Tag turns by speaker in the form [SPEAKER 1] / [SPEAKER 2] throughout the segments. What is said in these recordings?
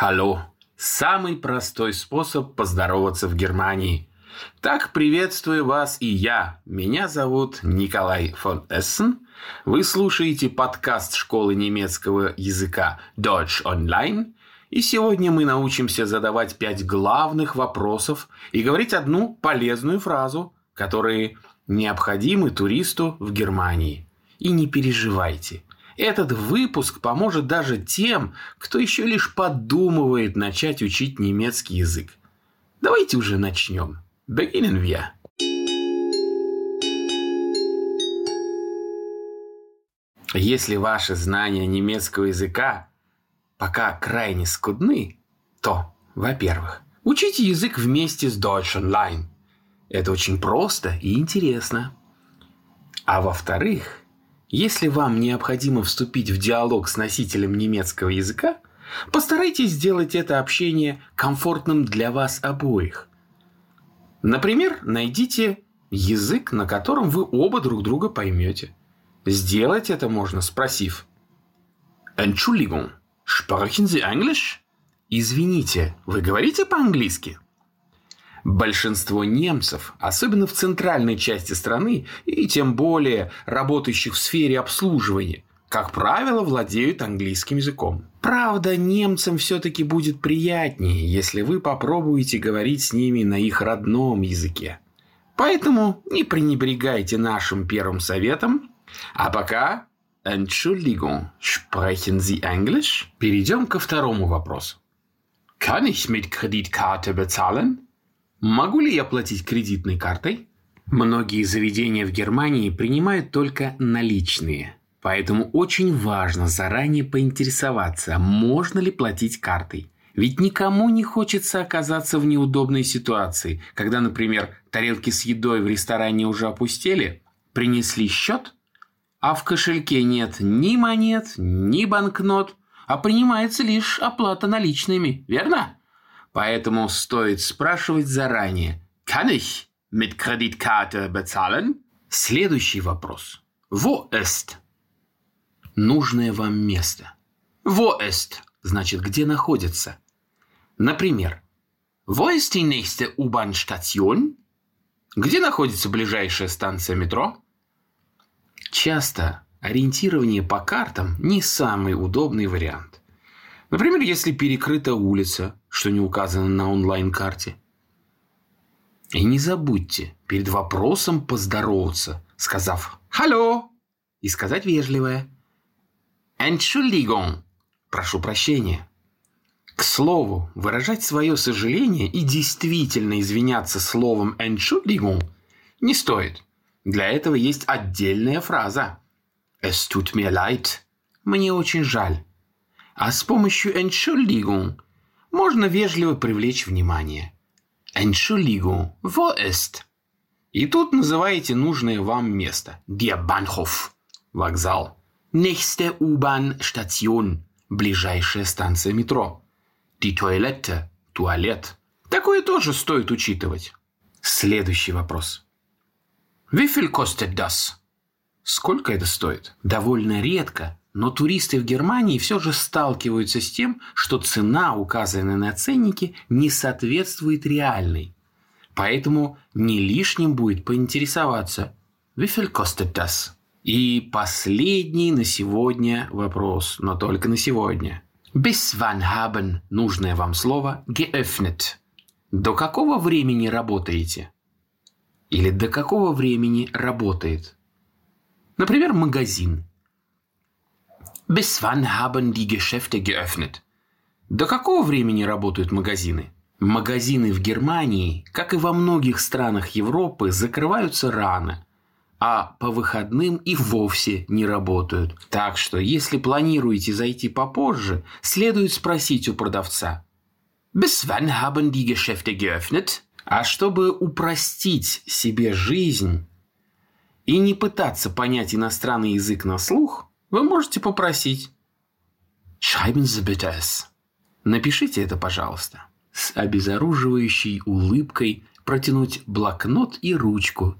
[SPEAKER 1] Hallo. Самый простой способ поздороваться в Германии. Так приветствую вас и я. Меня зовут Николай фон Эссен. Вы слушаете подкаст школы немецкого языка Deutsch Online. И сегодня мы научимся задавать пять главных вопросов и говорить одну полезную фразу, которые необходимы туристу в Германии. И не переживайте – этот выпуск поможет даже тем, кто еще лишь подумывает начать учить немецкий язык. Давайте уже начнем. Beginnen wir. Если ваши знания немецкого языка пока крайне скудны, то, во-первых, учите язык вместе с Deutsch Online. Это очень просто и интересно. А во-вторых, если вам необходимо вступить в диалог с носителем немецкого языка, постарайтесь сделать это общение комфортным для вас обоих. Например, найдите язык, на котором вы оба друг друга поймете. Сделать это можно, спросив «Entschuldigung, sprechen Sie English?» Извините, вы говорите по-английски? Большинство немцев, особенно в центральной части страны и тем более работающих в сфере обслуживания, как правило, владеют английским языком. Правда, немцам все-таки будет приятнее, если вы попробуете говорить с ними на их родном языке. Поэтому не пренебрегайте нашим первым советом. А пока Entschuldigung, sprechen Sie English? Перейдем ко второму вопросу. Kann ich mit Kreditkarte bezahlen? Могу ли я платить кредитной картой? Многие заведения в Германии принимают только наличные. Поэтому очень важно заранее поинтересоваться, можно ли платить картой. Ведь никому не хочется оказаться в неудобной ситуации, когда, например, тарелки с едой в ресторане уже опустели, принесли счет, а в кошельке нет ни монет, ни банкнот, а принимается лишь оплата наличными, верно? Поэтому стоит спрашивать заранее. Kann ich mit Kreditkarte bezahlen? Следующий вопрос. Wo ist? Нужное вам место. Wo ist? Значит, где находится. Например, Wo ist die nächste U-Bahn-Station? Где находится ближайшая станция метро? Часто ориентирование по картам не самый удобный вариант. Например, если перекрыта улица, что не указано на онлайн-карте. И не забудьте перед вопросом поздороваться, сказав «Халло» и сказать вежливое «Entschuldigung» – «Прошу прощения». К слову, выражать свое сожаление и действительно извиняться словом «Entschuldigung» не стоит. Для этого есть отдельная фраза «Es tut mir leid» – «Мне очень жаль». А с помощью Entschuldigung можно вежливо привлечь внимание. Entschuldigung, wo ist? И тут называете нужное вам место. Der Bahnhof – вокзал. Nächste U-Bahn-Station – ближайшая станция метро. Die Toilette – туалет. Такое тоже стоит учитывать. Следующий вопрос. Wie viel kostet das? Сколько это стоит? Довольно редко но туристы в Германии все же сталкиваются с тем, что цена, указанная на ценнике, не соответствует реальной. Поэтому не лишним будет поинтересоваться «Wie viel kostet das?» И последний на сегодня вопрос, но только на сегодня. Bis wann haben – нужное вам слово geöffnet. До какого времени работаете? Или до какого времени работает? Например, магазин – Bis wann haben die Geschäfte geöffnet? До какого времени работают магазины? Магазины в Германии, как и во многих странах Европы, закрываются рано, а по выходным и вовсе не работают. Так что, если планируете зайти попозже, следует спросить у продавца. Bis wann haben die Geschäfte geöffnet? А чтобы упростить себе жизнь и не пытаться понять иностранный язык на слух, вы можете попросить «Schreiben Sie bitte es». Напишите это, пожалуйста. С обезоруживающей улыбкой протянуть блокнот и ручку.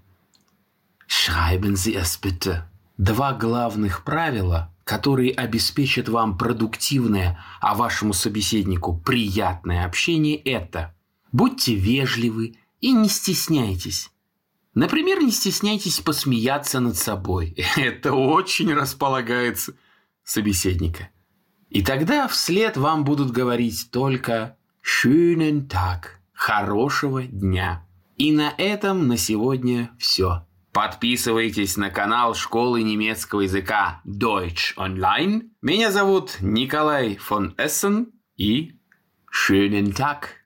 [SPEAKER 1] «Schreiben Sie es bitte». Два главных правила, которые обеспечат вам продуктивное, а вашему собеседнику приятное общение, это будьте вежливы и не стесняйтесь. Например, не стесняйтесь посмеяться над собой. Это очень располагает собеседника. И тогда вслед вам будут говорить только «Schönen Tag» – «Хорошего дня». И на этом на сегодня все. Подписывайтесь на канал школы немецкого языка Deutsch Online. Меня зовут Николай фон Эссен и schönen Tag.